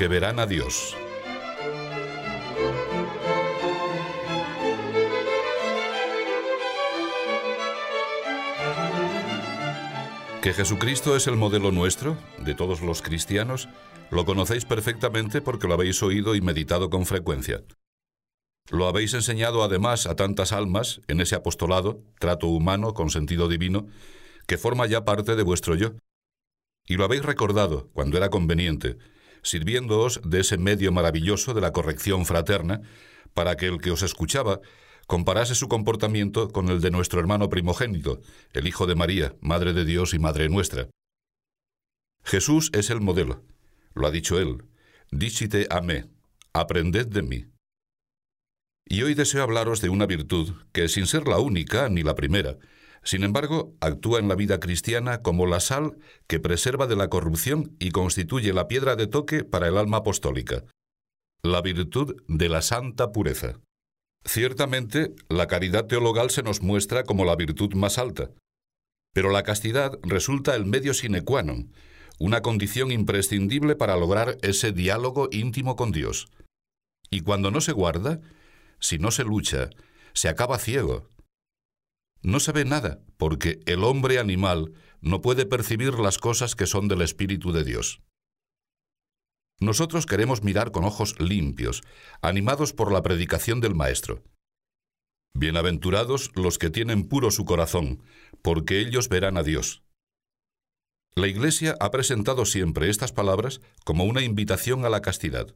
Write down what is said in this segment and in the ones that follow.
porque verán a Dios. Que Jesucristo es el modelo nuestro, de todos los cristianos, lo conocéis perfectamente porque lo habéis oído y meditado con frecuencia. Lo habéis enseñado además a tantas almas en ese apostolado, trato humano con sentido divino, que forma ya parte de vuestro yo. Y lo habéis recordado, cuando era conveniente, sirviéndoos de ese medio maravilloso de la corrección fraterna, para que el que os escuchaba comparase su comportamiento con el de nuestro hermano primogénito, el Hijo de María, Madre de Dios y Madre nuestra. Jesús es el modelo, lo ha dicho él, dícite mí, aprended de mí. Y hoy deseo hablaros de una virtud que, sin ser la única ni la primera, sin embargo, actúa en la vida cristiana como la sal que preserva de la corrupción y constituye la piedra de toque para el alma apostólica, la virtud de la santa pureza. Ciertamente, la caridad teologal se nos muestra como la virtud más alta, pero la castidad resulta el medio sine qua non, una condición imprescindible para lograr ese diálogo íntimo con Dios. Y cuando no se guarda, si no se lucha, se acaba ciego, no se ve nada, porque el hombre animal no puede percibir las cosas que son del Espíritu de Dios. Nosotros queremos mirar con ojos limpios, animados por la predicación del Maestro. Bienaventurados los que tienen puro su corazón, porque ellos verán a Dios. La Iglesia ha presentado siempre estas palabras como una invitación a la castidad.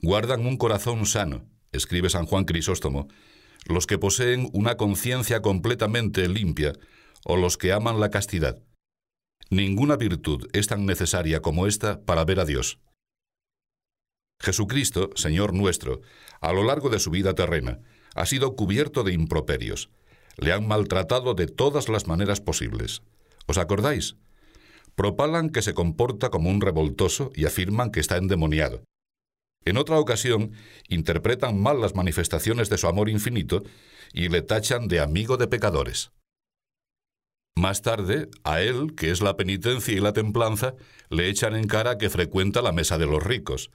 Guardan un corazón sano, escribe San Juan Crisóstomo, los que poseen una conciencia completamente limpia o los que aman la castidad. Ninguna virtud es tan necesaria como esta para ver a Dios. Jesucristo, Señor nuestro, a lo largo de su vida terrena, ha sido cubierto de improperios. Le han maltratado de todas las maneras posibles. ¿Os acordáis? Propalan que se comporta como un revoltoso y afirman que está endemoniado. En otra ocasión, interpretan mal las manifestaciones de su amor infinito y le tachan de amigo de pecadores. Más tarde, a él, que es la penitencia y la templanza, le echan en cara que frecuenta la mesa de los ricos.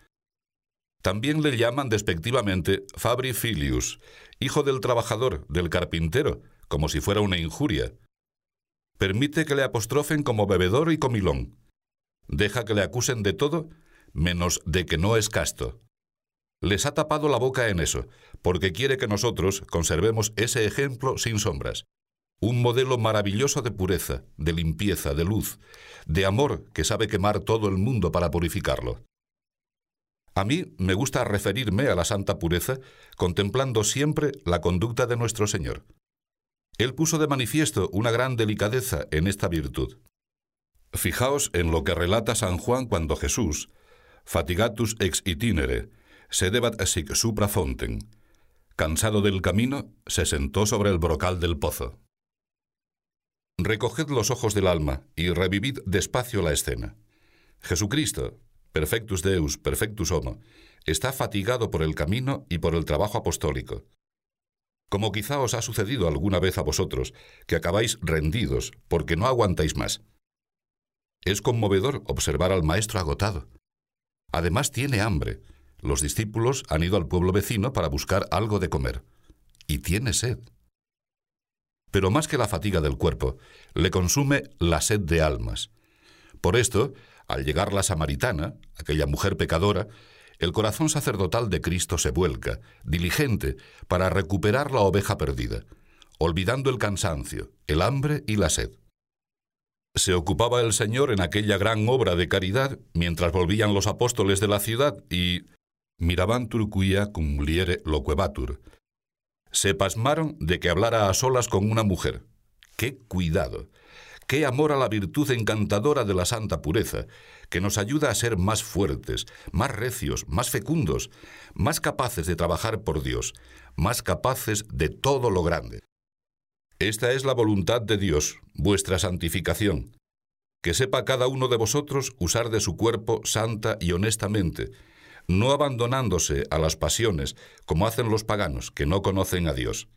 También le llaman despectivamente Fabri Filius, hijo del trabajador, del carpintero, como si fuera una injuria. Permite que le apostrofen como bebedor y comilón. Deja que le acusen de todo menos de que no es casto. Les ha tapado la boca en eso, porque quiere que nosotros conservemos ese ejemplo sin sombras. Un modelo maravilloso de pureza, de limpieza, de luz, de amor que sabe quemar todo el mundo para purificarlo. A mí me gusta referirme a la santa pureza contemplando siempre la conducta de nuestro Señor. Él puso de manifiesto una gran delicadeza en esta virtud. Fijaos en lo que relata San Juan cuando Jesús, fatigatus ex itinere, sedebat sic supra fonten. Cansado del camino, se sentó sobre el brocal del pozo. Recoged los ojos del alma y revivid despacio la escena. Jesucristo, perfectus Deus, perfectus homo, está fatigado por el camino y por el trabajo apostólico. Como quizá os ha sucedido alguna vez a vosotros, que acabáis rendidos porque no aguantáis más. Es conmovedor observar al Maestro agotado. Además tiene hambre. Los discípulos han ido al pueblo vecino para buscar algo de comer. Y tiene sed. Pero más que la fatiga del cuerpo, le consume la sed de almas. Por esto, al llegar la samaritana, aquella mujer pecadora, el corazón sacerdotal de Cristo se vuelca, diligente, para recuperar la oveja perdida, olvidando el cansancio, el hambre y la sed. Se ocupaba el Señor en aquella gran obra de caridad mientras volvían los apóstoles de la ciudad y miraban turcuia cum liere loquebatur. Se pasmaron de que hablara a solas con una mujer. ¡Qué cuidado! ¡Qué amor a la virtud encantadora de la santa pureza, que nos ayuda a ser más fuertes, más recios, más fecundos, más capaces de trabajar por Dios, más capaces de todo lo grande! Esta es la voluntad de Dios, vuestra santificación. Que sepa cada uno de vosotros usar de su cuerpo santa y honestamente, no abandonándose a las pasiones como hacen los paganos que no conocen a Dios.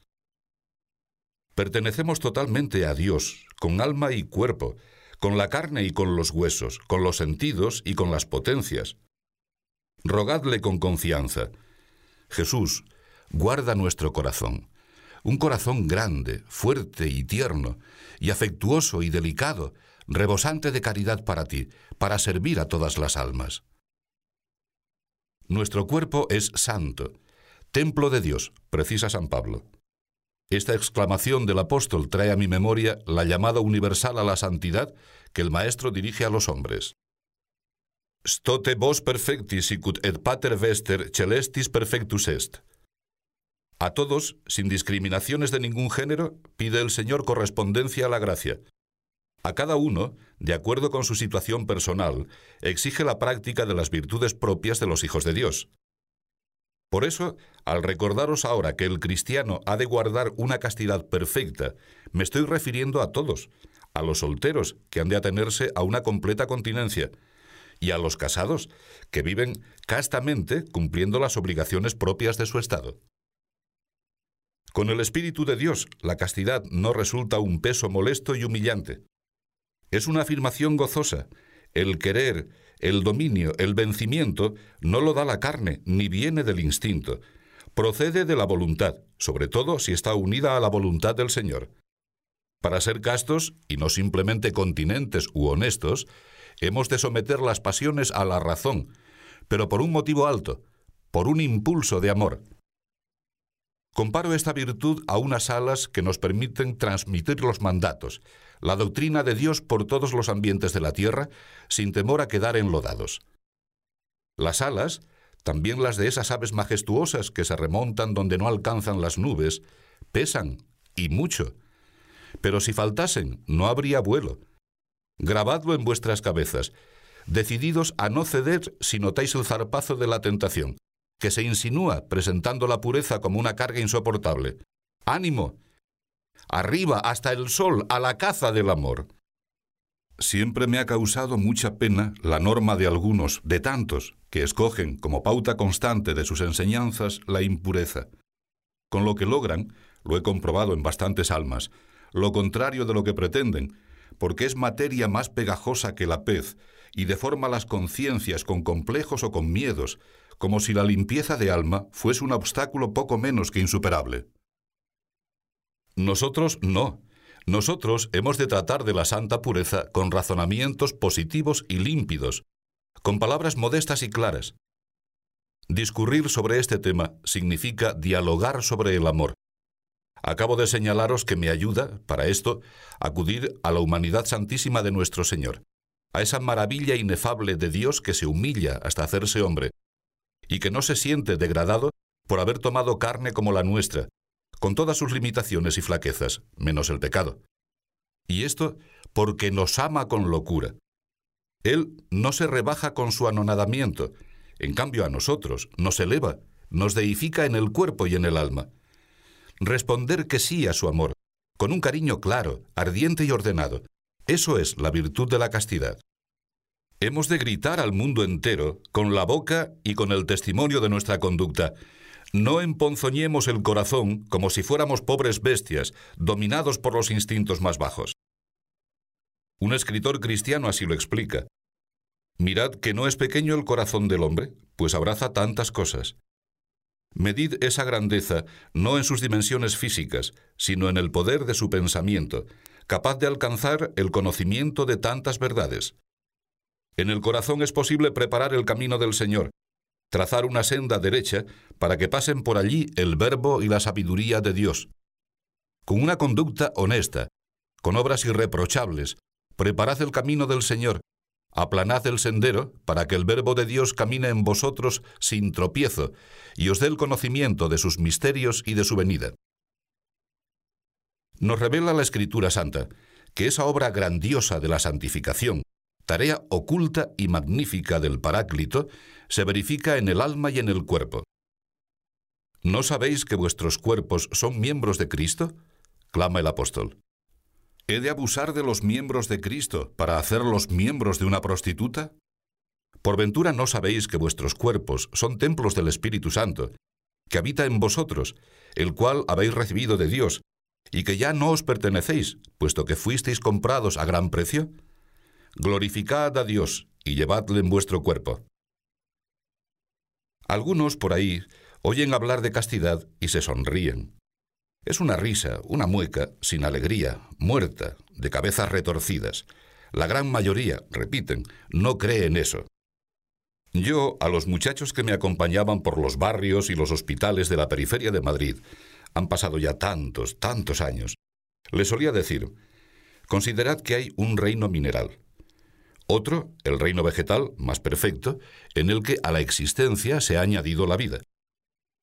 Pertenecemos totalmente a Dios, con alma y cuerpo, con la carne y con los huesos, con los sentidos y con las potencias. Rogadle con confianza. Jesús, guarda nuestro corazón, un corazón grande, fuerte y tierno, y afectuoso y delicado, rebosante de caridad para ti, para servir a todas las almas. Nuestro cuerpo es santo, templo de Dios, precisa San Pablo. Esta exclamación del apóstol trae a mi memoria la llamada universal a la santidad que el Maestro dirige a los hombres. Stote vos perfectis sicut et pater vester celestis perfectus est. A todos, sin discriminaciones de ningún género, pide el Señor correspondencia a la gracia. A cada uno, de acuerdo con su situación personal, exige la práctica de las virtudes propias de los hijos de Dios. Por eso, al recordaros ahora que el cristiano ha de guardar una castidad perfecta, me estoy refiriendo a todos, a los solteros, que han de atenerse a una completa continencia, y a los casados, que viven castamente cumpliendo las obligaciones propias de su estado. Con el Espíritu de Dios, la castidad no resulta un peso molesto y humillante. Es una afirmación gozosa. El querer, el dominio, el vencimiento no lo da la carne, ni viene del instinto. Procede de la voluntad, sobre todo si está unida a la voluntad del Señor. Para ser castos, y no simplemente continentes u honestos, hemos de someter las pasiones a la razón, pero por un motivo alto, por un impulso de amor. Comparo esta virtud a unas alas que nos permiten transmitir los mandatos, la doctrina de Dios por todos los ambientes de la tierra, sin temor a quedar enlodados. Las alas, también las de esas aves majestuosas que se remontan donde no alcanzan las nubes, pesan, y mucho. Pero si faltasen, no habría vuelo. Grabadlo en vuestras cabezas, decididos a no ceder si notáis el zarpazo de la tentación que se insinúa presentando la pureza como una carga insoportable. ¡Ánimo! Arriba, hasta el sol, a la caza del amor. Siempre me ha causado mucha pena la norma de algunos, de tantos, que escogen como pauta constante de sus enseñanzas la impureza. Con lo que logran, lo he comprobado en bastantes almas, lo contrario de lo que pretenden, porque es materia más pegajosa que la pez y deforma las conciencias con complejos o con miedos, como si la limpieza de alma fuese un obstáculo poco menos que insuperable. Nosotros no. Nosotros hemos de tratar de la santa pureza con razonamientos positivos y límpidos, con palabras modestas y claras. Discurrir sobre este tema significa dialogar sobre el amor. Acabo de señalaros que me ayuda, para esto, acudir a la humanidad santísima de nuestro Señor, a esa maravilla inefable de Dios que se humilla hasta hacerse hombre, y que no se siente degradado por haber tomado carne como la nuestra, con todas sus limitaciones y flaquezas, menos el pecado. Y esto porque nos ama con locura. Él no se rebaja con su anonadamiento, en cambio a nosotros nos eleva, nos deifica en el cuerpo y en el alma. Responder que sí a su amor, con un cariño claro, ardiente y ordenado, eso es la virtud de la castidad. Hemos de gritar al mundo entero, con la boca y con el testimonio de nuestra conducta. No emponzoñemos el corazón como si fuéramos pobres bestias, dominados por los instintos más bajos. Un escritor cristiano así lo explica. Mirad que no es pequeño el corazón del hombre, pues abraza tantas cosas. Medid esa grandeza no en sus dimensiones físicas, sino en el poder de su pensamiento, capaz de alcanzar el conocimiento de tantas verdades. En el corazón es posible preparar el camino del Señor, trazar una senda derecha para que pasen por allí el verbo y la sabiduría de Dios. Con una conducta honesta, con obras irreprochables, preparad el camino del Señor, aplanad el sendero para que el verbo de Dios camine en vosotros sin tropiezo y os dé el conocimiento de sus misterios y de su venida. Nos revela la Escritura Santa que esa obra grandiosa de la santificación, tarea oculta y magnífica del Paráclito, se verifica en el alma y en el cuerpo. ¿No sabéis que vuestros cuerpos son miembros de Cristo? clama el apóstol. ¿He de abusar de los miembros de Cristo para hacerlos miembros de una prostituta? ¿Por ventura no sabéis que vuestros cuerpos son templos del Espíritu Santo, que habita en vosotros, el cual habéis recibido de Dios, y que ya no os pertenecéis, puesto que fuisteis comprados a gran precio? Glorificad a Dios y llevadle en vuestro cuerpo. Algunos por ahí oyen hablar de castidad y se sonríen. Es una risa, una mueca, sin alegría, muerta, de cabezas retorcidas. La gran mayoría, repiten, no cree en eso. Yo, a los muchachos que me acompañaban por los barrios y los hospitales de la periferia de Madrid, han pasado ya tantos, tantos años, les solía decir, considerad que hay un reino mineral, otro, el reino vegetal, más perfecto, en el que a la existencia se ha añadido la vida.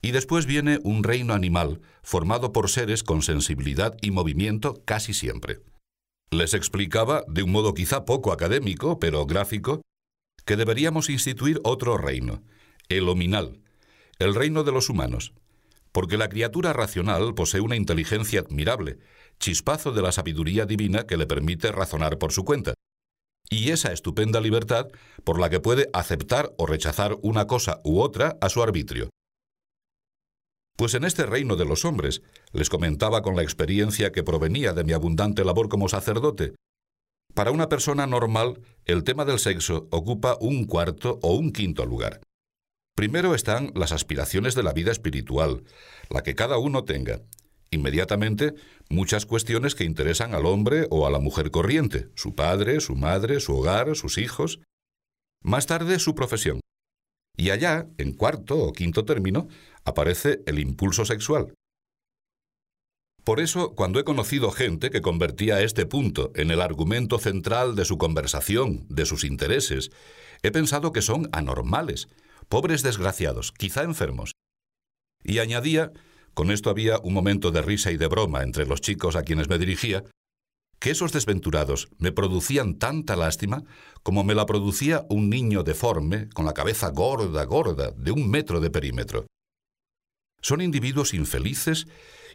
Y después viene un reino animal, formado por seres con sensibilidad y movimiento casi siempre. Les explicaba, de un modo quizá poco académico, pero gráfico, que deberíamos instituir otro reino, el ominal, el reino de los humanos, porque la criatura racional posee una inteligencia admirable, chispazo de la sabiduría divina que le permite razonar por su cuenta, y esa estupenda libertad por la que puede aceptar o rechazar una cosa u otra a su arbitrio. Pues en este reino de los hombres, les comentaba con la experiencia que provenía de mi abundante labor como sacerdote, para una persona normal el tema del sexo ocupa un cuarto o un quinto lugar. Primero están las aspiraciones de la vida espiritual, la que cada uno tenga. Inmediatamente, muchas cuestiones que interesan al hombre o a la mujer corriente, su padre, su madre, su hogar, sus hijos. Más tarde, su profesión. Y allá, en cuarto o quinto término, aparece el impulso sexual. Por eso, cuando he conocido gente que convertía este punto en el argumento central de su conversación, de sus intereses, he pensado que son anormales, pobres desgraciados, quizá enfermos. Y añadía, con esto había un momento de risa y de broma entre los chicos a quienes me dirigía, que esos desventurados me producían tanta lástima como me la producía un niño deforme, con la cabeza gorda, gorda, de un metro de perímetro. Son individuos infelices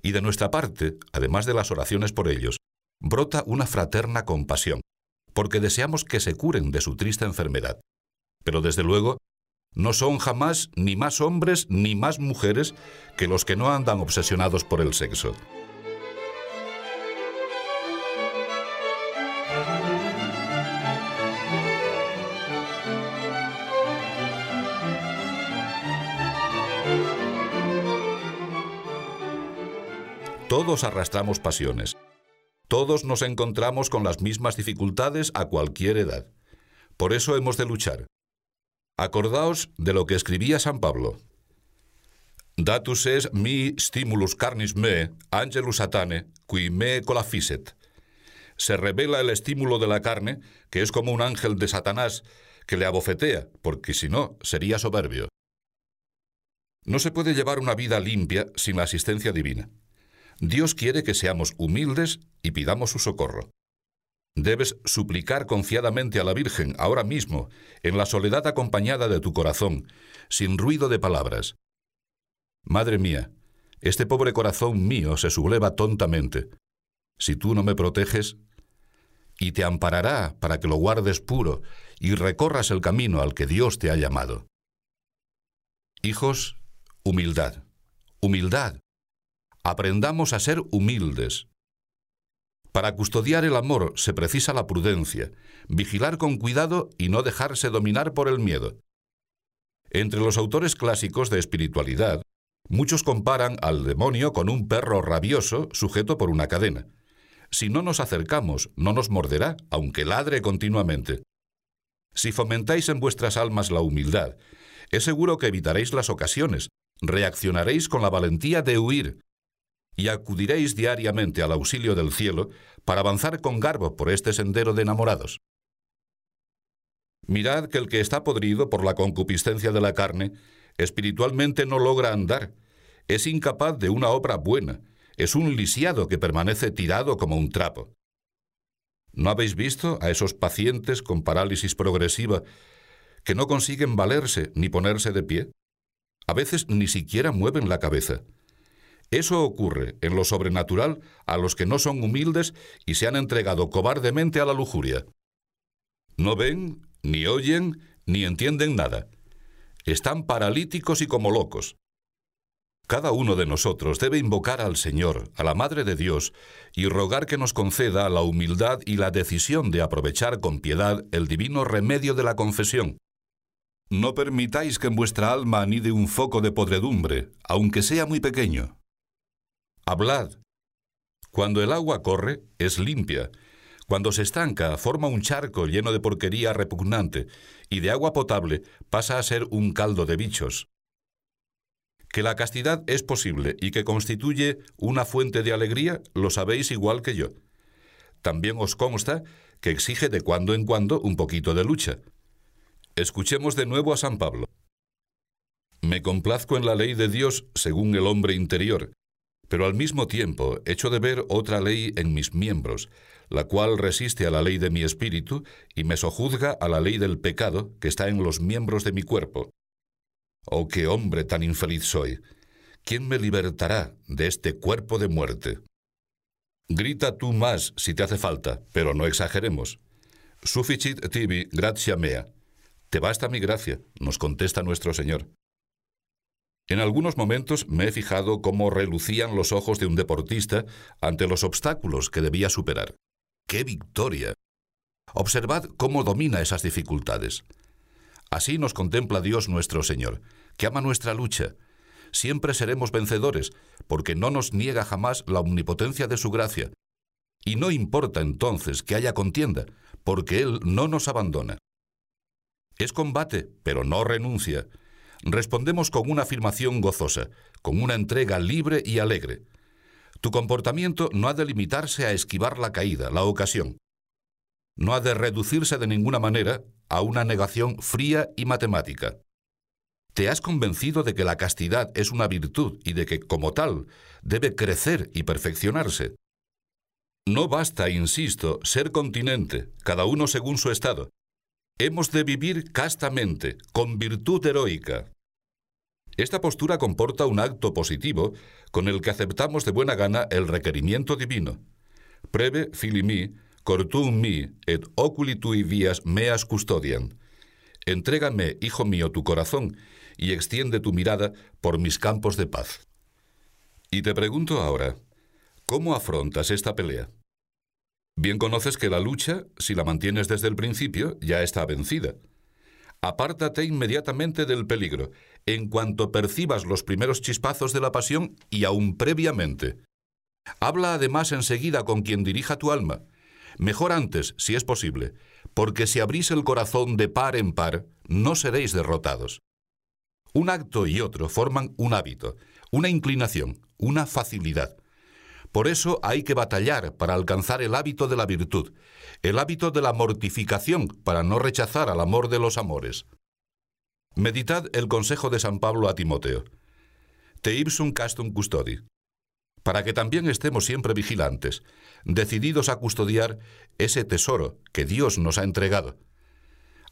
y de nuestra parte, además de las oraciones por ellos, brota una fraterna compasión, porque deseamos que se curen de su triste enfermedad. Pero desde luego, no son jamás ni más hombres ni más mujeres que los que no andan obsesionados por el sexo. Todos arrastramos pasiones. Todos nos encontramos con las mismas dificultades a cualquier edad. Por eso hemos de luchar. Acordaos de lo que escribía San Pablo. Datus es mi stimulus carnis me, angelus satane, qui me colafiset. Se revela el estímulo de la carne, que es como un ángel de Satanás, que le abofetea, porque si no, sería soberbio. No se puede llevar una vida limpia sin la asistencia divina. Dios quiere que seamos humildes y pidamos su socorro. Debes suplicar confiadamente a la Virgen ahora mismo, en la soledad acompañada de tu corazón, sin ruido de palabras. Madre mía, este pobre corazón mío se subleva tontamente. Si tú no me proteges, y te amparará para que lo guardes puro y recorras el camino al que Dios te ha llamado. Hijos, humildad, humildad, Aprendamos a ser humildes. Para custodiar el amor se precisa la prudencia, vigilar con cuidado y no dejarse dominar por el miedo. Entre los autores clásicos de espiritualidad, muchos comparan al demonio con un perro rabioso sujeto por una cadena. Si no nos acercamos, no nos morderá, aunque ladre continuamente. Si fomentáis en vuestras almas la humildad, es seguro que evitaréis las ocasiones, reaccionaréis con la valentía de huir, y acudiréis diariamente al auxilio del cielo para avanzar con garbo por este sendero de enamorados. Mirad que el que está podrido por la concupiscencia de la carne, espiritualmente no logra andar, es incapaz de una obra buena, es un lisiado que permanece tirado como un trapo. ¿No habéis visto a esos pacientes con parálisis progresiva que no consiguen valerse ni ponerse de pie? A veces ni siquiera mueven la cabeza. Eso ocurre en lo sobrenatural a los que no son humildes y se han entregado cobardemente a la lujuria. No ven, ni oyen, ni entienden nada. Están paralíticos y como locos. Cada uno de nosotros debe invocar al Señor, a la Madre de Dios, y rogar que nos conceda la humildad y la decisión de aprovechar con piedad el divino remedio de la confesión. No permitáis que en vuestra alma anide un foco de podredumbre, aunque sea muy pequeño. Hablad. Cuando el agua corre, es limpia. Cuando se estanca, forma un charco lleno de porquería repugnante, y de agua potable pasa a ser un caldo de bichos. Que la castidad es posible y que constituye una fuente de alegría, lo sabéis igual que yo. También os consta que exige de cuando en cuando un poquito de lucha. Escuchemos de nuevo a San Pablo. Me complazco en la ley de Dios según el hombre interior, pero al mismo tiempo echo de ver otra ley en mis miembros, la cual resiste a la ley de mi espíritu y me sojuzga a la ley del pecado que está en los miembros de mi cuerpo. Oh, qué hombre tan infeliz soy. ¿Quién me libertará de este cuerpo de muerte? Grita tú más si te hace falta, pero no exageremos. Sufficit tibi gratia mea. Te basta mi gracia, nos contesta nuestro Señor. En algunos momentos me he fijado cómo relucían los ojos de un deportista ante los obstáculos que debía superar. ¡Qué victoria! Observad cómo domina esas dificultades. Así nos contempla Dios nuestro Señor, que ama nuestra lucha. Siempre seremos vencedores, porque no nos niega jamás la omnipotencia de su gracia. Y no importa entonces que haya contienda, porque Él no nos abandona. Es combate, pero no renuncia. Respondemos con una afirmación gozosa, con una entrega libre y alegre. Tu comportamiento no ha de limitarse a esquivar la caída, la ocasión. No ha de reducirse de ninguna manera a una negación fría y matemática. Te has convencido de que la castidad es una virtud y de que, como tal, debe crecer y perfeccionarse. No basta, insisto, ser continente, cada uno según su estado. Hemos de vivir castamente, con virtud heroica. Esta postura comporta un acto positivo con el que aceptamos de buena gana el requerimiento divino. Preve filimi cortum mi et oculi tui vias meas custodian. Entrégame, hijo mío, tu corazón y extiende tu mirada por mis campos de paz. Y te pregunto ahora, ¿cómo afrontas esta pelea? Bien conoces que la lucha, si la mantienes desde el principio, ya está vencida. Apártate inmediatamente del peligro, en cuanto percibas los primeros chispazos de la pasión y aún previamente. Habla además enseguida con quien dirija tu alma, Mejor antes, si es posible, porque si abrís el corazón de par en par, no seréis derrotados. Un acto y otro forman un hábito, una inclinación, una facilidad. Por eso hay que batallar para alcanzar el hábito de la virtud, el hábito de la mortificación para no rechazar al amor de los amores. Meditad el consejo de San Pablo a Timoteo. Te ipsum castum custodi para que también estemos siempre vigilantes, decididos a custodiar ese tesoro que Dios nos ha entregado.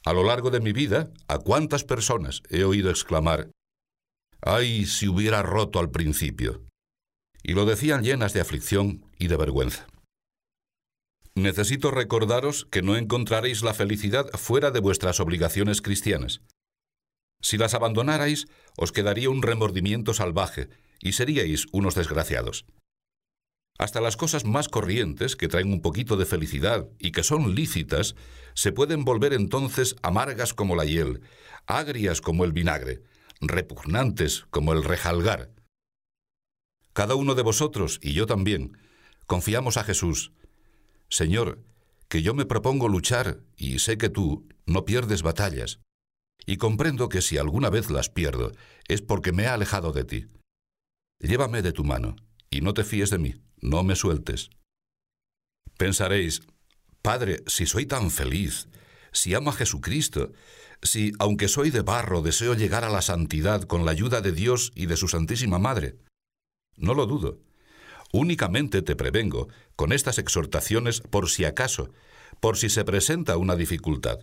A lo largo de mi vida, ¿a cuántas personas he oído exclamar, ay, si hubiera roto al principio? Y lo decían llenas de aflicción y de vergüenza. Necesito recordaros que no encontraréis la felicidad fuera de vuestras obligaciones cristianas. Si las abandonarais, os quedaría un remordimiento salvaje y seríais unos desgraciados. Hasta las cosas más corrientes, que traen un poquito de felicidad y que son lícitas, se pueden volver entonces amargas como la hiel, agrias como el vinagre, repugnantes como el rejalgar. Cada uno de vosotros, y yo también, confiamos a Jesús. Señor, que yo me propongo luchar y sé que tú no pierdes batallas. Y comprendo que si alguna vez las pierdo es porque me he alejado de ti. Llévame de tu mano, y no te fíes de mí, no me sueltes. Pensaréis, Padre, si soy tan feliz, si amo a Jesucristo, si, aunque soy de barro, deseo llegar a la santidad con la ayuda de Dios y de su Santísima Madre. No lo dudo. Únicamente te prevengo con estas exhortaciones por si acaso, por si se presenta una dificultad.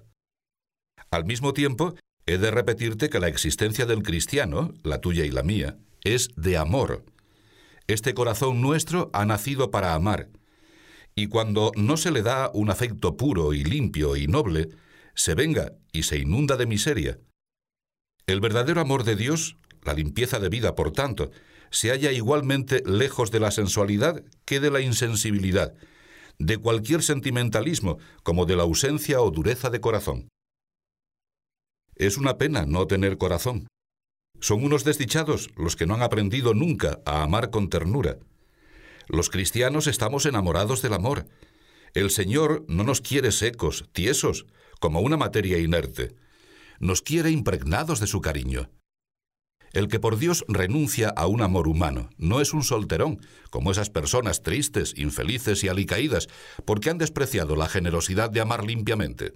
Al mismo tiempo, he de repetirte que la existencia del cristiano, la tuya y la mía, es de amor. Este corazón nuestro ha nacido para amar, y cuando no se le da un afecto puro y limpio y noble, se venga y se inunda de miseria. El verdadero amor de Dios, la limpieza de vida, por tanto, se halla igualmente lejos de la sensualidad que de la insensibilidad, de cualquier sentimentalismo, como de la ausencia o dureza de corazón. Es una pena no tener corazón. Son unos desdichados los que no han aprendido nunca a amar con ternura. Los cristianos estamos enamorados del amor. El Señor no nos quiere secos, tiesos, como una materia inerte. Nos quiere impregnados de su cariño. El que por Dios renuncia a un amor humano no es un solterón, como esas personas tristes, infelices y alicaídas, porque han despreciado la generosidad de amar limpiamente.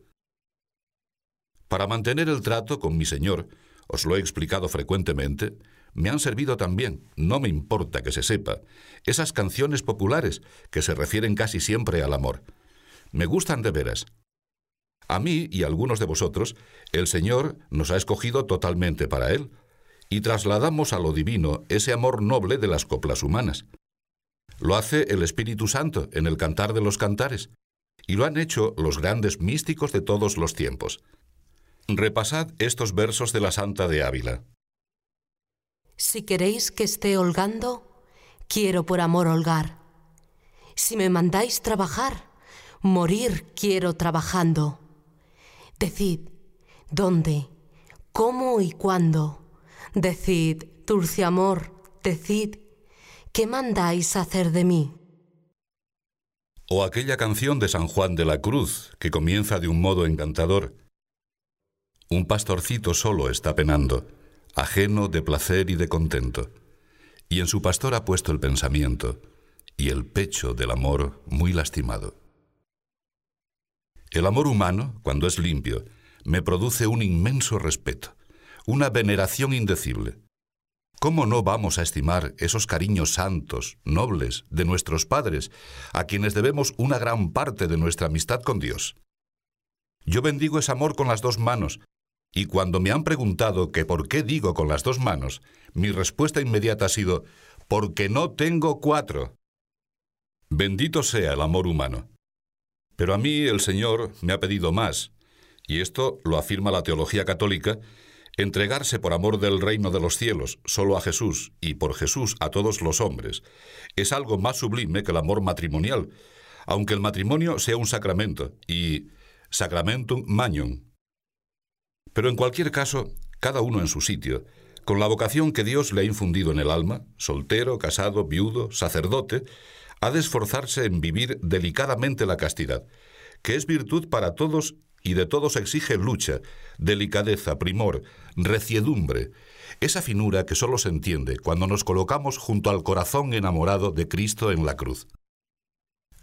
Para mantener el trato con mi Señor, os lo he explicado frecuentemente, me han servido también, no me importa que se sepa, esas canciones populares que se refieren casi siempre al amor. Me gustan de veras. A mí y a algunos de vosotros, el Señor nos ha escogido totalmente para Él, y trasladamos a lo divino ese amor noble de las coplas humanas. Lo hace el Espíritu Santo en el Cantar de los Cantares, y lo han hecho los grandes místicos de todos los tiempos. Repasad estos versos de la Santa de Ávila. Si queréis que esté holgando, quiero por amor holgar. Si me mandáis trabajar, morir quiero trabajando. Decid, ¿dónde? ¿Cómo y cuándo? Decid, dulce amor, decid, ¿qué mandáis hacer de mí? O aquella canción de San Juan de la Cruz, que comienza de un modo encantador. Un pastorcito solo está penando, ajeno de placer y de contento, y en su pastor ha puesto el pensamiento y el pecho del amor muy lastimado. El amor humano, cuando es limpio, me produce un inmenso respeto una veneración indecible. ¿Cómo no vamos a estimar esos cariños santos, nobles, de nuestros padres, a quienes debemos una gran parte de nuestra amistad con Dios? Yo bendigo ese amor con las dos manos, y cuando me han preguntado que por qué digo con las dos manos, mi respuesta inmediata ha sido, porque no tengo cuatro. Bendito sea el amor humano. Pero a mí el Señor me ha pedido más, y esto lo afirma la teología católica, Entregarse por amor del reino de los cielos solo a Jesús y por Jesús a todos los hombres es algo más sublime que el amor matrimonial, aunque el matrimonio sea un sacramento y sacramentum magnum. Pero en cualquier caso, cada uno en su sitio, con la vocación que Dios le ha infundido en el alma, soltero, casado, viudo, sacerdote, ha de esforzarse en vivir delicadamente la castidad, que es virtud para todos y de todos exige lucha, delicadeza, primor, reciedumbre, esa finura que solo se entiende cuando nos colocamos junto al corazón enamorado de Cristo en la cruz.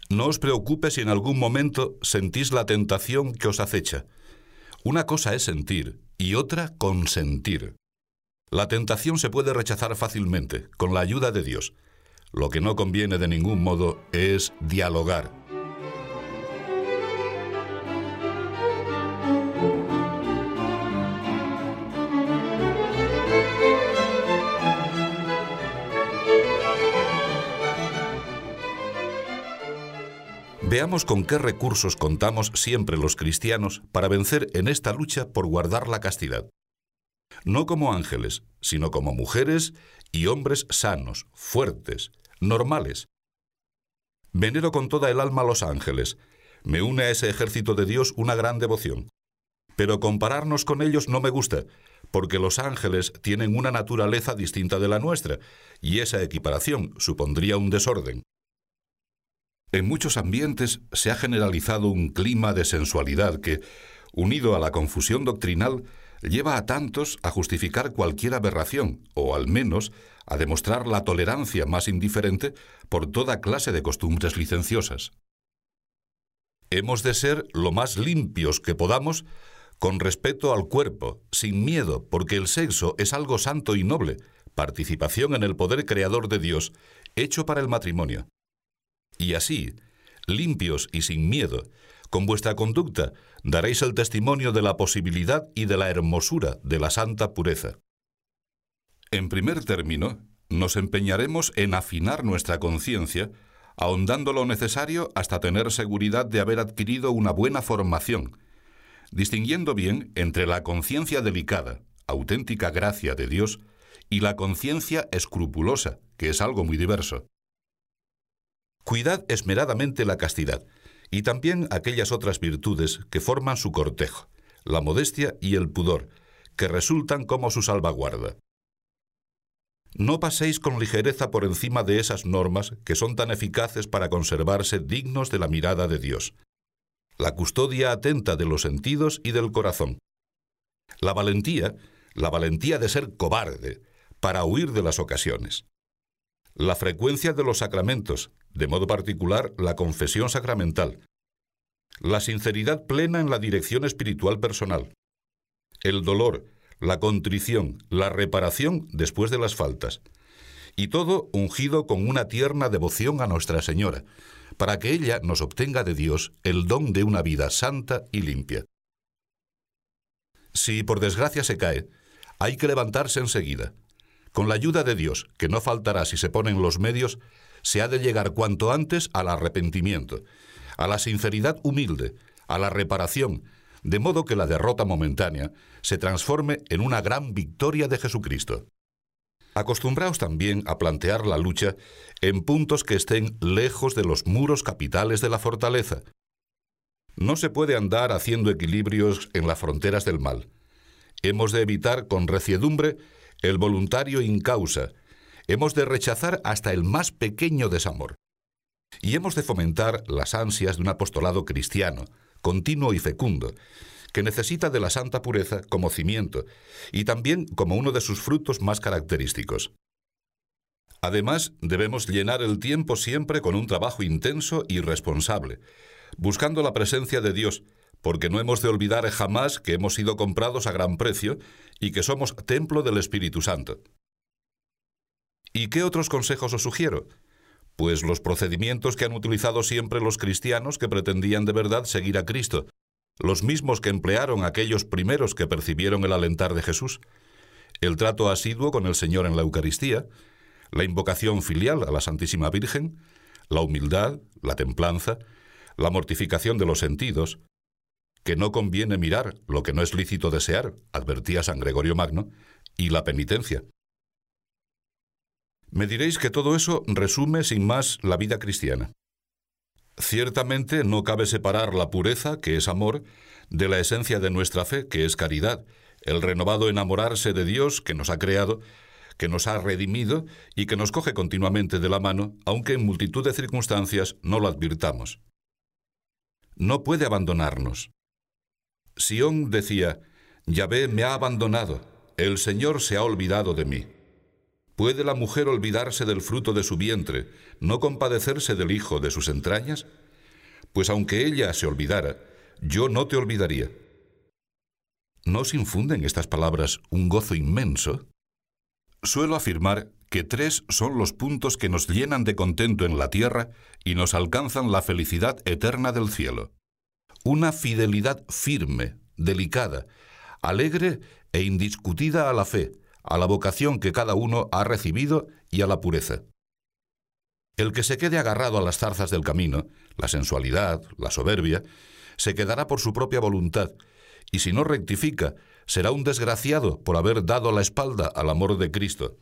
No os preocupe si en algún momento sentís la tentación que os acecha. Una cosa es sentir y otra consentir. La tentación se puede rechazar fácilmente, con la ayuda de Dios. Lo que no conviene de ningún modo es dialogar Veamos con qué recursos contamos siempre los cristianos para vencer en esta lucha por guardar la castidad. No como ángeles, sino como mujeres y hombres sanos, fuertes, normales. Venero con toda el alma a los ángeles. Me une a ese ejército de Dios una gran devoción. Pero compararnos con ellos no me gusta, porque los ángeles tienen una naturaleza distinta de la nuestra, y esa equiparación supondría un desorden. En muchos ambientes se ha generalizado un clima de sensualidad que, unido a la confusión doctrinal, lleva a tantos a justificar cualquier aberración, o al menos a demostrar la tolerancia más indiferente por toda clase de costumbres licenciosas. Hemos de ser lo más limpios que podamos con respeto al cuerpo, sin miedo, porque el sexo es algo santo y noble, participación en el poder creador de Dios, hecho para el matrimonio. Y así, limpios y sin miedo, con vuestra conducta daréis el testimonio de la posibilidad y de la hermosura de la santa pureza. En primer término, nos empeñaremos en afinar nuestra conciencia, ahondando lo necesario hasta tener seguridad de haber adquirido una buena formación, distinguiendo bien entre la conciencia delicada, auténtica gracia de Dios, y la conciencia escrupulosa, que es algo muy diverso. Cuidad esmeradamente la castidad, y también aquellas otras virtudes que forman su cortejo, la modestia y el pudor, que resultan como su salvaguarda. No paséis con ligereza por encima de esas normas que son tan eficaces para conservarse dignos de la mirada de Dios. La custodia atenta de los sentidos y del corazón. La valentía, la valentía de ser cobarde, para huir de las ocasiones. La frecuencia de los sacramentos, de modo particular la confesión sacramental. La sinceridad plena en la dirección espiritual personal. El dolor, la contrición, la reparación después de las faltas. Y todo ungido con una tierna devoción a Nuestra Señora, para que ella nos obtenga de Dios el don de una vida santa y limpia. Si por desgracia se cae, hay que levantarse enseguida. Con la ayuda de Dios, que no faltará si se ponen los medios, se ha de llegar cuanto antes al arrepentimiento, a la sinceridad humilde, a la reparación, de modo que la derrota momentánea se transforme en una gran victoria de Jesucristo. Acostumbraos también a plantear la lucha en puntos que estén lejos de los muros capitales de la fortaleza. No se puede andar haciendo equilibrios en las fronteras del mal. Hemos de evitar con reciedumbre el voluntario incausa. Hemos de rechazar hasta el más pequeño desamor. Y hemos de fomentar las ansias de un apostolado cristiano, continuo y fecundo, que necesita de la santa pureza como cimiento y también como uno de sus frutos más característicos. Además, debemos llenar el tiempo siempre con un trabajo intenso y responsable, buscando la presencia de Dios, porque no hemos de olvidar jamás que hemos sido comprados a gran precio y que somos templo del Espíritu Santo. ¿Y qué otros consejos os sugiero? Pues los procedimientos que han utilizado siempre los cristianos que pretendían de verdad seguir a Cristo, los mismos que emplearon aquellos primeros que percibieron el alentar de Jesús, el trato asiduo con el Señor en la Eucaristía, la invocación filial a la Santísima Virgen, la humildad, la templanza, la mortificación de los sentidos, que no conviene mirar lo que no es lícito desear, advertía San Gregorio Magno, y la penitencia. Me diréis que todo eso resume sin más la vida cristiana. Ciertamente no cabe separar la pureza, que es amor, de la esencia de nuestra fe, que es caridad, el renovado enamorarse de Dios que nos ha creado, que nos ha redimido y que nos coge continuamente de la mano, aunque en multitud de circunstancias no lo advirtamos. No puede abandonarnos. Sión decía, Yahvé me ha abandonado, el Señor se ha olvidado de mí. ¿Puede la mujer olvidarse del fruto de su vientre, no compadecerse del hijo de sus entrañas? Pues aunque ella se olvidara, yo no te olvidaría. ¿No os infunden estas palabras un gozo inmenso? Suelo afirmar que tres son los puntos que nos llenan de contento en la tierra y nos alcanzan la felicidad eterna del cielo. Una fidelidad firme, delicada, alegre e indiscutida a la fe, a la vocación que cada uno ha recibido y a la pureza. El que se quede agarrado a las zarzas del camino, la sensualidad, la soberbia, se quedará por su propia voluntad, y si no rectifica, será un desgraciado por haber dado la espalda al amor de Cristo.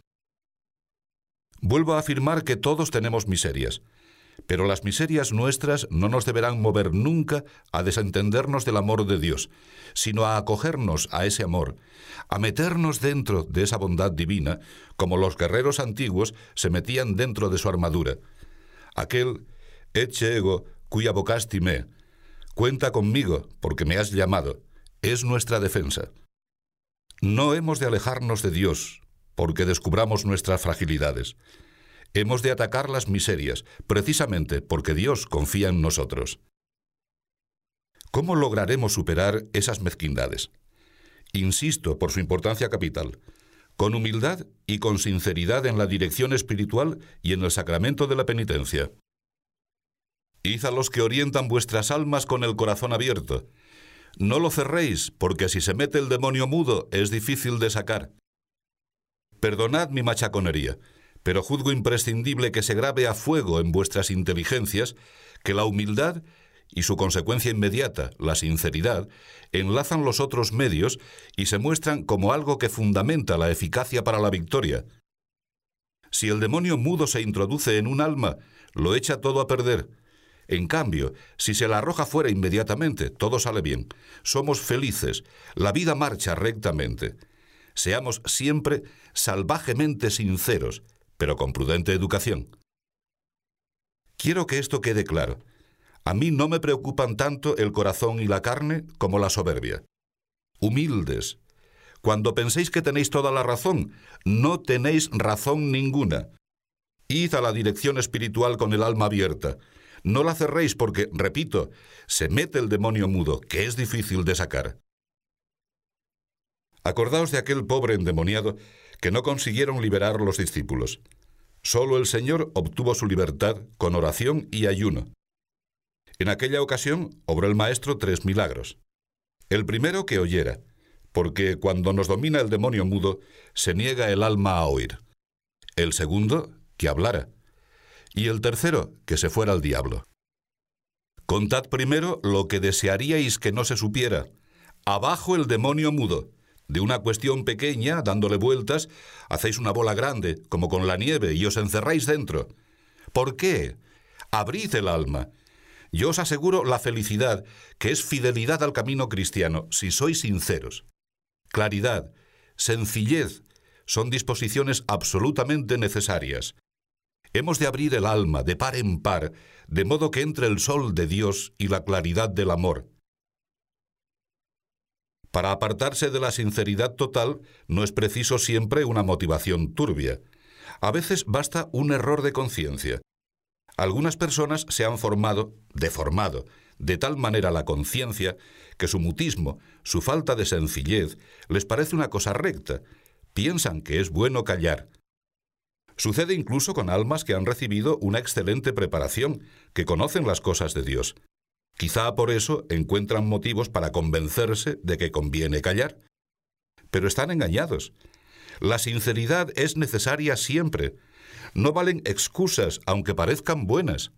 Vuelvo a afirmar que todos tenemos miserias, pero las miserias nuestras no nos deberán mover nunca a desentendernos del amor de Dios, sino a acogernos a ese amor, a meternos dentro de esa bondad divina, como los guerreros antiguos se metían dentro de su armadura. Aquel Eche ego cuya vocasti cuenta conmigo porque me has llamado, es nuestra defensa. No hemos de alejarnos de Dios porque descubramos nuestras fragilidades. Hemos de atacar las miserias, precisamente porque Dios confía en nosotros. ¿Cómo lograremos superar esas mezquindades? Insisto por su importancia capital, con humildad y con sinceridad en la dirección espiritual y en el sacramento de la penitencia. Id a los que orientan vuestras almas con el corazón abierto. No lo cerréis, porque si se mete el demonio mudo es difícil de sacar. Perdonad mi machaconería, pero juzgo imprescindible que se grabe a fuego en vuestras inteligencias que la humildad y su consecuencia inmediata, la sinceridad, enlazan los otros medios y se muestran como algo que fundamenta la eficacia para la victoria. Si el demonio mudo se introduce en un alma, lo echa todo a perder. En cambio, si se la arroja fuera inmediatamente, todo sale bien. Somos felices, la vida marcha rectamente. Seamos siempre salvajemente sinceros, pero con prudente educación. Quiero que esto quede claro. A mí no me preocupan tanto el corazón y la carne como la soberbia. Humildes. Cuando penséis que tenéis toda la razón, no tenéis razón ninguna. Id a la dirección espiritual con el alma abierta. No la cerréis porque, repito, se mete el demonio mudo, que es difícil de sacar. Acordaos de aquel pobre endemoniado que no consiguieron liberar los discípulos. Solo el Señor obtuvo su libertad con oración y ayuno. En aquella ocasión obró el Maestro tres milagros. El primero que oyera, porque cuando nos domina el demonio mudo, se niega el alma a oír. El segundo, que hablara. Y el tercero, que se fuera al diablo. Contad primero lo que desearíais que no se supiera. Abajo el demonio mudo. De una cuestión pequeña, dándole vueltas, hacéis una bola grande, como con la nieve, y os encerráis dentro. ¿Por qué? Abrid el alma yo os aseguro la felicidad, que es fidelidad al camino cristiano, si sois sinceros. Claridad, sencillez, son disposiciones absolutamente necesarias. Hemos de abrir el alma de par en par, de modo que entre el sol de Dios y la claridad del amor. Para apartarse de la sinceridad total no es preciso siempre una motivación turbia. A veces basta un error de conciencia. Algunas personas se han formado, deformado, de tal manera la conciencia que su mutismo, su falta de sencillez, les parece una cosa recta. Piensan que es bueno callar. Sucede incluso con almas que han recibido una excelente preparación, que conocen las cosas de Dios. Quizá por eso encuentran motivos para convencerse de que conviene callar. Pero están engañados. La sinceridad es necesaria siempre, no valen excusas, aunque parezcan buenas.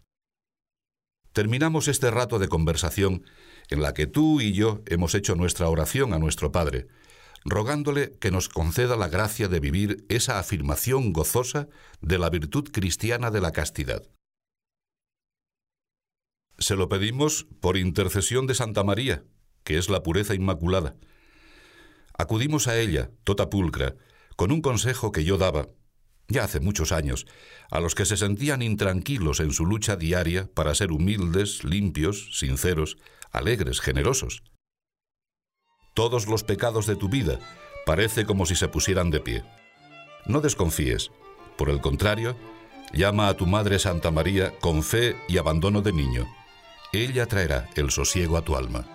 Terminamos este rato de conversación en la que tú y yo hemos hecho nuestra oración a nuestro Padre, rogándole que nos conceda la gracia de vivir esa afirmación gozosa de la virtud cristiana de la castidad. Se lo pedimos por intercesión de Santa María, que es la pureza inmaculada. Acudimos a ella, tota pulcra, con un consejo que yo daba ya hace muchos años, a los que se sentían intranquilos en su lucha diaria para ser humildes, limpios, sinceros, alegres, generosos. Todos los pecados de tu vida parece como si se pusieran de pie. No desconfíes, por el contrario, llama a tu Madre Santa María con fe y abandono de niño. Ella traerá el sosiego a tu alma.